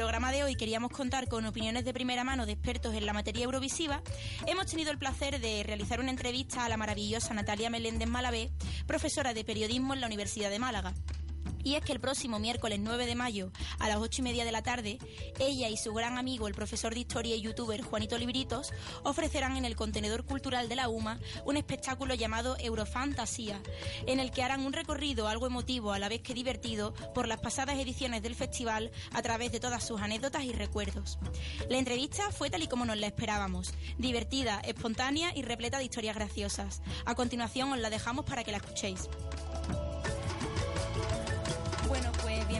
Programa de hoy queríamos contar con opiniones de primera mano de expertos en la materia eurovisiva, hemos tenido el placer de realizar una entrevista a la maravillosa Natalia Meléndez Malavé, profesora de periodismo en la Universidad de Málaga. Y es que el próximo miércoles 9 de mayo, a las 8 y media de la tarde, ella y su gran amigo, el profesor de historia y youtuber Juanito Libritos, ofrecerán en el contenedor cultural de la UMA un espectáculo llamado Eurofantasía, en el que harán un recorrido algo emotivo a la vez que divertido por las pasadas ediciones del festival a través de todas sus anécdotas y recuerdos. La entrevista fue tal y como nos la esperábamos, divertida, espontánea y repleta de historias graciosas. A continuación os la dejamos para que la escuchéis.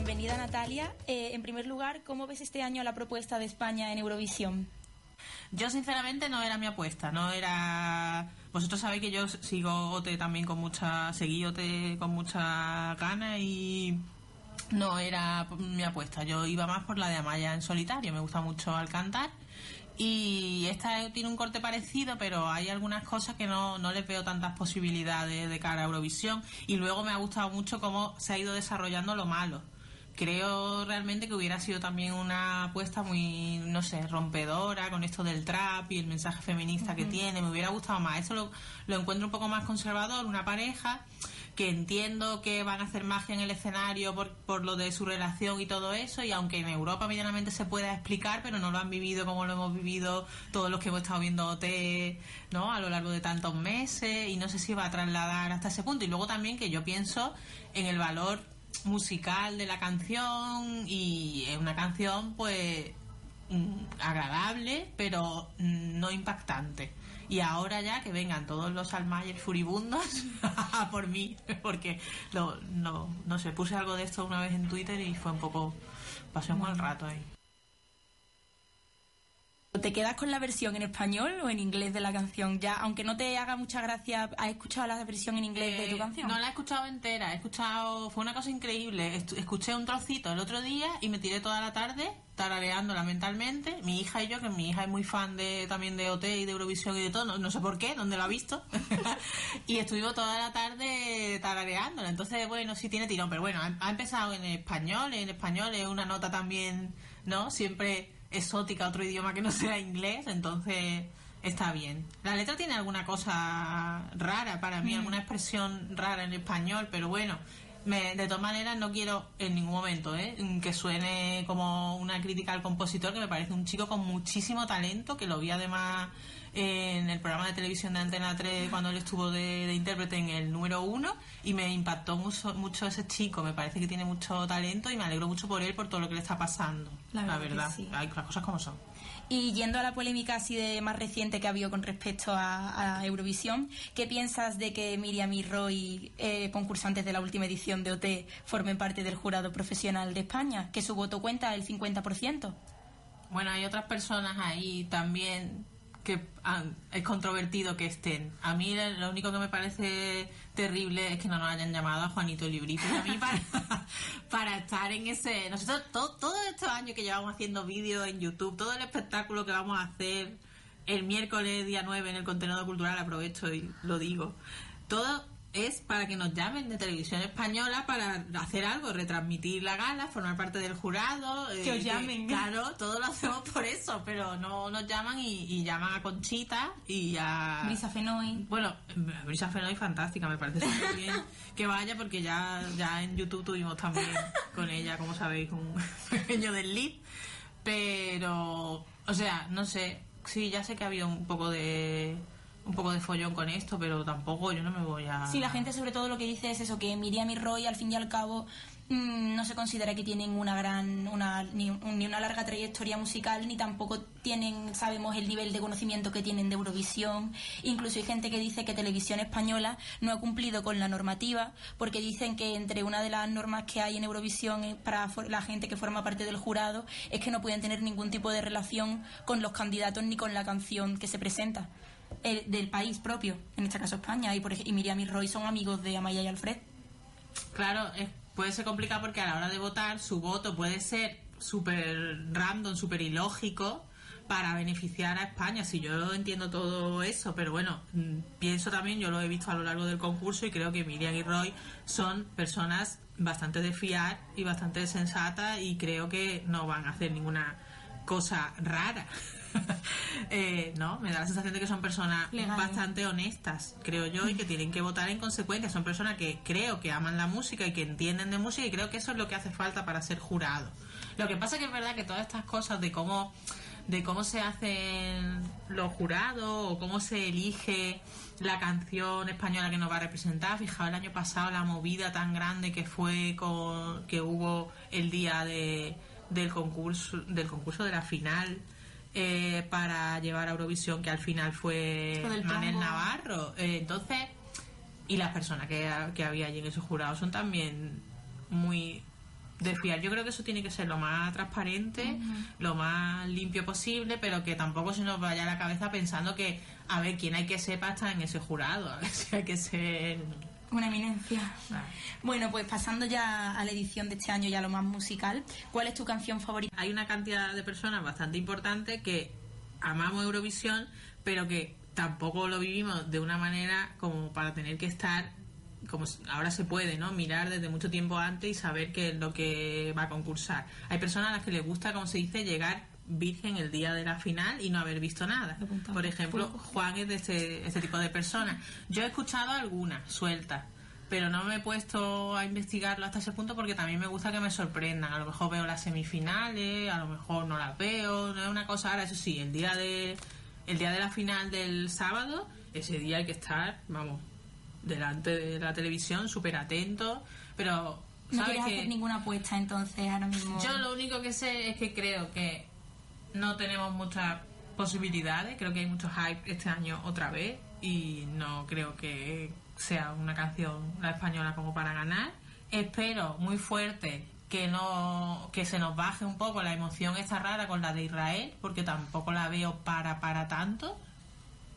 Bienvenida Natalia. Eh, en primer lugar, ¿cómo ves este año la propuesta de España en Eurovisión? Yo sinceramente no era mi apuesta, no era... Vosotros sabéis que yo sigo OT también con mucha... Seguí OT con mucha gana y no era mi apuesta. Yo iba más por la de Amaya en solitario, me gusta mucho al cantar. Y esta tiene un corte parecido, pero hay algunas cosas que no, no les veo tantas posibilidades de cara a Eurovisión. Y luego me ha gustado mucho cómo se ha ido desarrollando lo malo. Creo realmente que hubiera sido también una apuesta muy, no sé, rompedora con esto del trap y el mensaje feminista que tiene. Me hubiera gustado más. Eso lo, lo encuentro un poco más conservador, una pareja que entiendo que van a hacer magia en el escenario por, por lo de su relación y todo eso, y aunque en Europa medianamente se pueda explicar, pero no lo han vivido como lo hemos vivido todos los que hemos estado viendo OT ¿no? a lo largo de tantos meses, y no sé si va a trasladar hasta ese punto. Y luego también que yo pienso en el valor musical de la canción, y es una canción pues mm, agradable, pero no impactante y ahora ya que vengan todos los Almayer furibundos por mí, porque lo, no, no sé, puse algo de esto una vez en Twitter y fue un poco, pasé un mal rato ahí. ¿Te quedas con la versión en español o en inglés de la canción? Ya, aunque no te haga mucha gracia, ¿has escuchado la versión en inglés de tu Eh, canción? No la he escuchado entera, he escuchado, fue una cosa increíble. Escuché un trocito el otro día y me tiré toda la tarde tarareándola mentalmente. Mi hija y yo, que mi hija es muy fan de también de OT y de Eurovisión y de todo, no, no sé por qué, dónde lo ha visto. y estuvimos toda la tarde tarareándola. Entonces, bueno, sí tiene tirón, pero bueno, ha, ha empezado en español, en español es una nota también, ¿no? Siempre exótica, otro idioma que no sea inglés, entonces está bien. La letra tiene alguna cosa rara para mí, alguna expresión rara en español, pero bueno, me, de todas maneras no quiero en ningún momento ¿eh? que suene como una crítica al compositor, que me parece un chico con muchísimo talento, que lo vi además en el programa de televisión de Antena 3 cuando él estuvo de, de intérprete en el número uno y me impactó mucho, mucho ese chico, me parece que tiene mucho talento y me alegro mucho por él, por todo lo que le está pasando, La verdad que verdad, sí. Hay las cosas como son. Y yendo a la polémica así de más reciente que ha habido con respecto a, a Eurovisión, ¿qué piensas de que Miriam y Roy, eh, concursantes de la última edición de OT, formen parte del jurado profesional de España? Que su voto cuenta el 50%. Bueno, hay otras personas ahí también que es controvertido que estén. A mí lo único que me parece terrible es que no nos hayan llamado a Juanito Librito a mí para, estar en ese... Nosotros todo- todos estos años que llevamos haciendo vídeos en YouTube, todo el espectáculo que vamos a hacer el miércoles día 9 en el contenedor cultural, aprovecho y lo digo, todo es para que nos llamen de televisión española para hacer algo, retransmitir la gala, formar parte del jurado. Que os llamen. Claro, todo lo hacemos por eso, pero no nos llaman y, y llaman a Conchita y a... Brisa Fenoy. Bueno, Brisa Fenoy fantástica, me parece súper bien que vaya porque ya, ya en YouTube tuvimos también con ella, como sabéis, un pequeño desliz. Pero, o sea, no sé, sí, ya sé que había un poco de un poco de follón con esto, pero tampoco yo no me voy a... Sí, la gente sobre todo lo que dice es eso, que Miriam y Roy al fin y al cabo mm, no se considera que tienen una gran, una, ni, ni una larga trayectoria musical, ni tampoco tienen, sabemos, el nivel de conocimiento que tienen de Eurovisión. Incluso hay gente que dice que Televisión Española no ha cumplido con la normativa, porque dicen que entre una de las normas que hay en Eurovisión eh, para la gente que forma parte del jurado es que no pueden tener ningún tipo de relación con los candidatos ni con la canción que se presenta. El- del país propio, en este caso España, y, por, y Miriam y Roy son amigos de Amaya y Alfred. Claro, puede ser complicado porque a la hora de votar su voto puede ser súper random, súper ilógico para beneficiar a España. Si yo entiendo todo eso, pero bueno, mm, pienso también, yo lo he visto a lo largo del concurso y creo que Miriam y Roy son personas bastante de fiar y bastante sensatas y creo que no van a hacer ninguna cosa rara. Eh, no, me da la sensación de que son personas bastante honestas, creo yo, y que tienen que votar en consecuencia. Son personas que creo que aman la música y que entienden de música y creo que eso es lo que hace falta para ser jurado. Lo que pasa que es verdad que todas estas cosas de cómo de cómo se hacen los jurados o cómo se elige la canción española que nos va a representar. Fijaos el año pasado la movida tan grande que fue con, que hubo el día de, del concurso del concurso de la final eh, para llevar a Eurovisión que al final fue tango. Navarro. Eh, entonces, y las personas que, que había allí en esos jurados son también muy de fiar. Yo creo que eso tiene que ser lo más transparente, lo más limpio posible, pero que tampoco se nos vaya a la cabeza pensando que, a ver, quién hay que ser para estar en ese jurado, a ver si hay que ser... Una eminencia. Bueno, pues pasando ya a la edición de este año, ya lo más musical, ¿cuál es tu canción favorita? Hay una cantidad de personas bastante importante que amamos Eurovisión, pero que tampoco lo vivimos de una manera como para tener que estar como ahora se puede, ¿no? Mirar desde mucho tiempo antes y saber qué es lo que va a concursar. Hay personas a las que les gusta, como se dice, llegar virgen el día de la final y no haber visto nada. Por ejemplo, Juan es de este, este tipo de personas. Yo he escuchado algunas sueltas, pero no me he puesto a investigarlo hasta ese punto porque también me gusta que me sorprendan. A lo mejor veo las semifinales, a lo mejor no las veo, no es una cosa. Ahora, eso sí, el día de el día de la final del sábado, ese día hay que estar, vamos, delante de la televisión, súper atento, pero No ¿sabes quieres que hacer ninguna apuesta entonces ahora mismo. yo lo único que sé es que creo que no tenemos muchas posibilidades. Creo que hay mucho hype este año otra vez y no creo que sea una canción la española como para ganar. Espero muy fuerte que no que se nos baje un poco la emoción esta rara con la de Israel porque tampoco la veo para para tanto.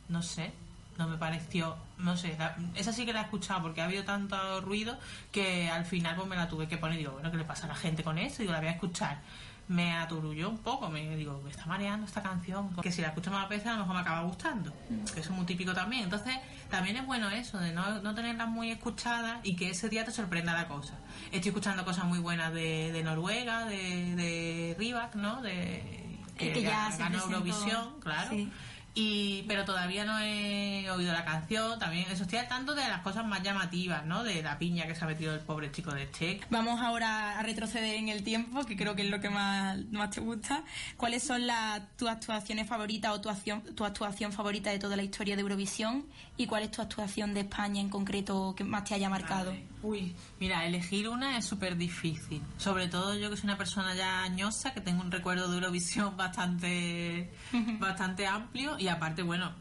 No sé, no me pareció, no sé, esa sí que la he escuchado porque ha habido tanto ruido que al final pues me la tuve que poner y digo, bueno, ¿qué le pasa a la gente con esto? Y digo, la voy a escuchar. Me aturulló un poco, me digo, me está mareando esta canción, que si la escucho más veces a lo mejor me acaba gustando, que eso es muy típico también. Entonces, también es bueno eso, de no, no tenerlas muy escuchadas y que ese día te sorprenda la cosa. Estoy escuchando cosas muy buenas de, de Noruega, de, de Rivak, ¿no? De, El que ya ganó. Eurovisión, claro. Sí. Y, pero todavía no he oído la canción, también eso estoy al tanto de las cosas más llamativas, ¿no? De la piña que se ha metido el pobre chico de Check. Vamos ahora a retroceder en el tiempo, que creo que es lo que más, más te gusta. ¿Cuáles son las, tus actuaciones favoritas o tu, acción, tu actuación favorita de toda la historia de Eurovisión? ¿Y cuál es tu actuación de España en concreto que más te haya marcado? Uy, mira, elegir una es súper difícil. Sobre todo yo que soy una persona ya añosa, que tengo un recuerdo de Eurovisión bastante, bastante amplio y aparte, bueno,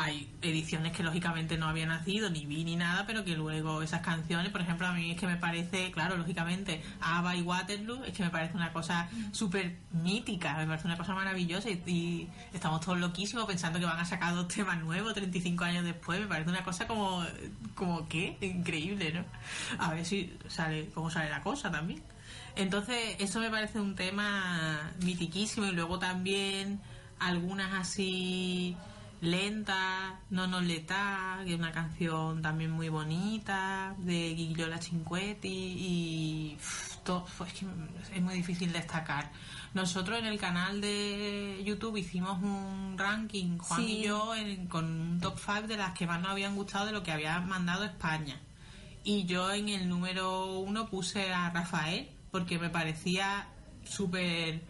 hay ediciones que lógicamente no había nacido, ni vi ni nada, pero que luego esas canciones, por ejemplo, a mí es que me parece, claro, lógicamente, ABBA y Waterloo, es que me parece una cosa súper mítica, me parece una cosa maravillosa y, y estamos todos loquísimos pensando que van a sacar dos temas nuevos 35 años después, me parece una cosa como, como ¿qué? Increíble, ¿no? A ver si sale, cómo sale la cosa también. Entonces, eso me parece un tema mitiquísimo y luego también algunas así lentas, No nos letá, que es una canción también muy bonita, de Guillola Cinquetti y uf, to- es que es muy difícil destacar. Nosotros en el canal de YouTube hicimos un ranking, Juan Sí. y yo, en- con un top 5 de las que más nos habían gustado de lo que había mandado España. Y yo en el número uno puse a Rafael porque me parecía súper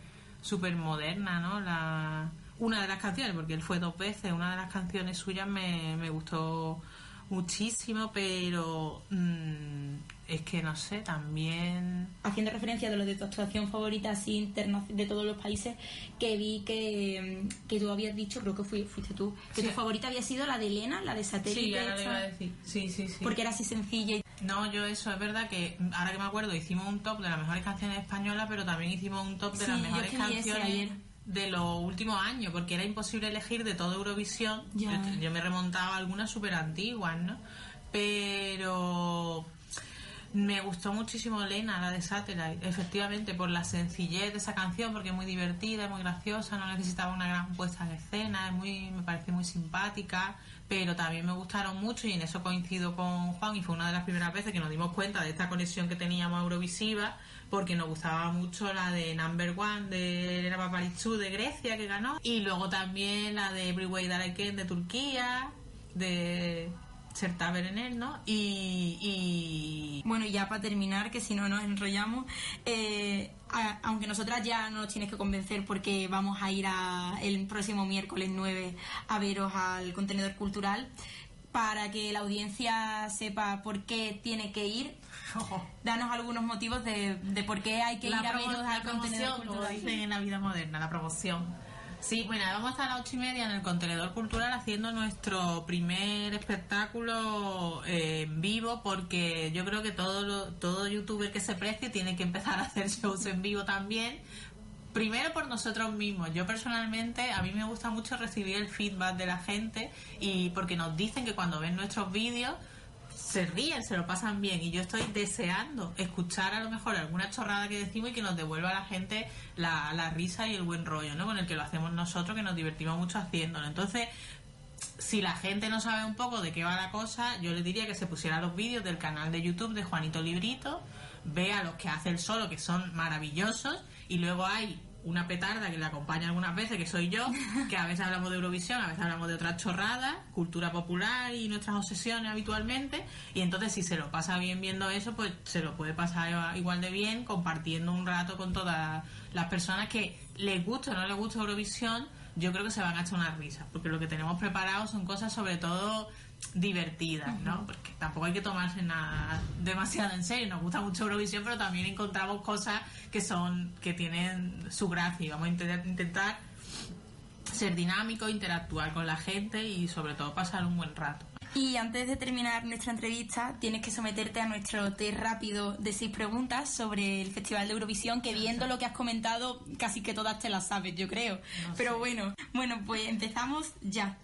súper moderna, ¿no? La, una de las canciones, porque él fue dos veces, una de las canciones suyas me, me gustó muchísimo, pero mm, es que no sé, también... Haciendo referencia de lo de tu actuación favorita así interna de todos los países, que vi que, mm, que tú habías dicho, creo que fui- fuiste tú, que Sí. tu favorita había sido la de Elena, la de satélite. Sí, ahora iba a decir. Sí, sí, sí. Porque era así sencilla y No, yo eso, es verdad que ahora que me acuerdo hicimos un top de las mejores canciones españolas, pero también hicimos un top de Sí, las yo mejores es que canciones. De los últimos años, porque era imposible elegir de todo Eurovisión. Yo me remontaba a algunas súper antiguas, ¿no? Pero me gustó muchísimo Lena, la de Satellite, efectivamente, por la sencillez de esa canción, porque es muy divertida, es muy graciosa, no necesitaba una gran puesta en escena, es muy, me parece muy simpática, pero también me gustaron mucho y en eso coincido con Juan y fue una de las primeras veces que nos dimos cuenta de esta conexión que teníamos Eurovisiva, porque nos gustaba mucho la de Number One de Elena Paparizou de Grecia que ganó, y luego también la de Every Way That de Turquía, de Serta Berenel, ¿no? Y, y Bueno, y ya para terminar, que si no nos enrollamos, eh, a- aunque nosotras ya no nos tienes que convencer porque vamos a ir a, el próximo miércoles 9 a veros al contenedor cultural, para que la audiencia sepa por qué tiene que ir, danos algunos motivos de, de por qué hay que ir a veros al contenedor cultural. dicen en la vida moderna, la promoción. Sí, bueno, vamos a las ocho y media en el contenedor cultural haciendo nuestro primer espectáculo eh, en vivo, porque yo creo que todo lo- todo youtuber que se precie tiene que empezar a hacer shows en vivo también. Primero por nosotros mismos. Yo personalmente, a mí me gusta mucho recibir el feedback de la gente y porque nos dicen que cuando ven nuestros vídeos se ríen, se lo pasan bien y yo estoy deseando escuchar a lo mejor alguna chorrada que decimos y que nos devuelva a la gente la, la risa y el buen rollo, ¿no? Con el que lo hacemos nosotros, que nos divertimos mucho haciéndolo. Entonces, si la gente no sabe un poco de qué va la cosa, yo le diría que se pusiera los vídeos del canal de YouTube de Juanito Librito, vea los que hace el solo, que son maravillosos, y luego hay una petarda que le acompaña algunas veces, que soy yo, que a veces hablamos de Eurovisión, a veces hablamos de otras chorradas, cultura popular y nuestras obsesiones habitualmente, y entonces si se lo pasa bien viendo eso, pues se lo puede pasar igual de bien compartiendo un rato con todas las personas que les gusta o no les gusta Eurovisión, yo creo que se van a echar unas risas, porque lo que tenemos preparado son cosas sobre todo divertidas, ¿no? Porque tampoco hay que tomarse nada demasiado en serio. Nos gusta mucho Eurovisión, pero también encontramos cosas que son que tienen su gracia y vamos a intentar, intentar ser dinámicos, interactuar con la gente y sobre todo pasar un buen rato. Y antes de terminar nuestra entrevista, tienes que someterte a nuestro test rápido de seis preguntas sobre el Festival de Eurovisión, que viendo lo que has comentado, casi que todas te las sabes, yo creo. Pero bueno, bueno, pues empezamos ya.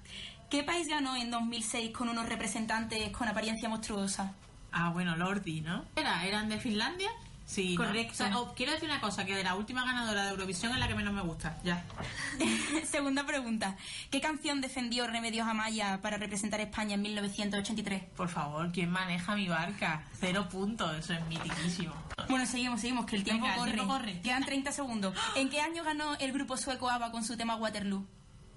¿Qué país ganó en 2006 con unos representantes con apariencia monstruosa? Ah, bueno, Lordi, ¿no? ¿Era, ¿Eran de Finlandia? Sí, ¿no? Correcto. O sea, oh, quiero decir una cosa, que de la última ganadora de Eurovisión es la que menos me gusta. Ya. Segunda pregunta. ¿Qué canción defendió Remedios Amaya para representar a España en 1983? Por favor, ¿quién maneja mi barca? Cero puntos, eso es mitiquísimo. Bueno, seguimos, seguimos, que el tiempo, Venga, el corre. tiempo corre. Quedan 30 segundos. ¿En qué año ganó el grupo sueco ABBA con su tema Waterloo?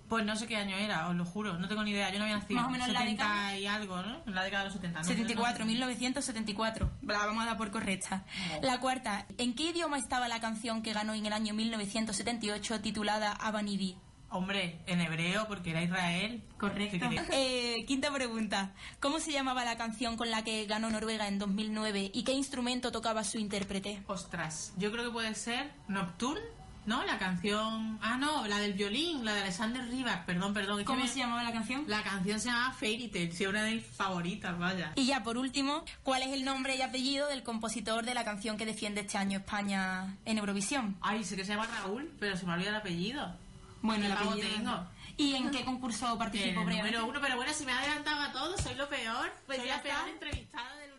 Pues no sé qué año era, os lo juro, no tengo ni idea, yo no había nacido. Más o menos en la 70 década. y algo, ¿no? En la década de los 70. no sé, 74, no sé. 1974. La vamos a dar por correcta. La cuarta. ¿En qué idioma estaba la canción que ganó en el año 1978 titulada Abanidi? Hombre, en hebreo, porque era Israel. Correcto. Eh, quinta pregunta. ¿Cómo se llamaba la canción con la que ganó Noruega en 2009 y qué instrumento tocaba su intérprete? Ostras, yo creo que puede ser Nocturne, ¿no? La canción... Ah, no, la del violín, la de Alexander Rybak, perdón, perdón. es ¿Cómo se llamaba la canción? La canción se llama Fairy Tail, sí, una de mis favoritas, vaya. Y ya por último, ¿cuál es el nombre y apellido del compositor de la canción que defiende este año España en Eurovisión? Ay, sé que se llama Raúl, pero se me olvida el apellido. Bueno, el ¿Qué pago apellido. tengo? ¿Y en qué concurso participó número uno, pero bueno, si me adelantaba a todo, soy lo peor. Pues soy ya la peor entrevistada del universo.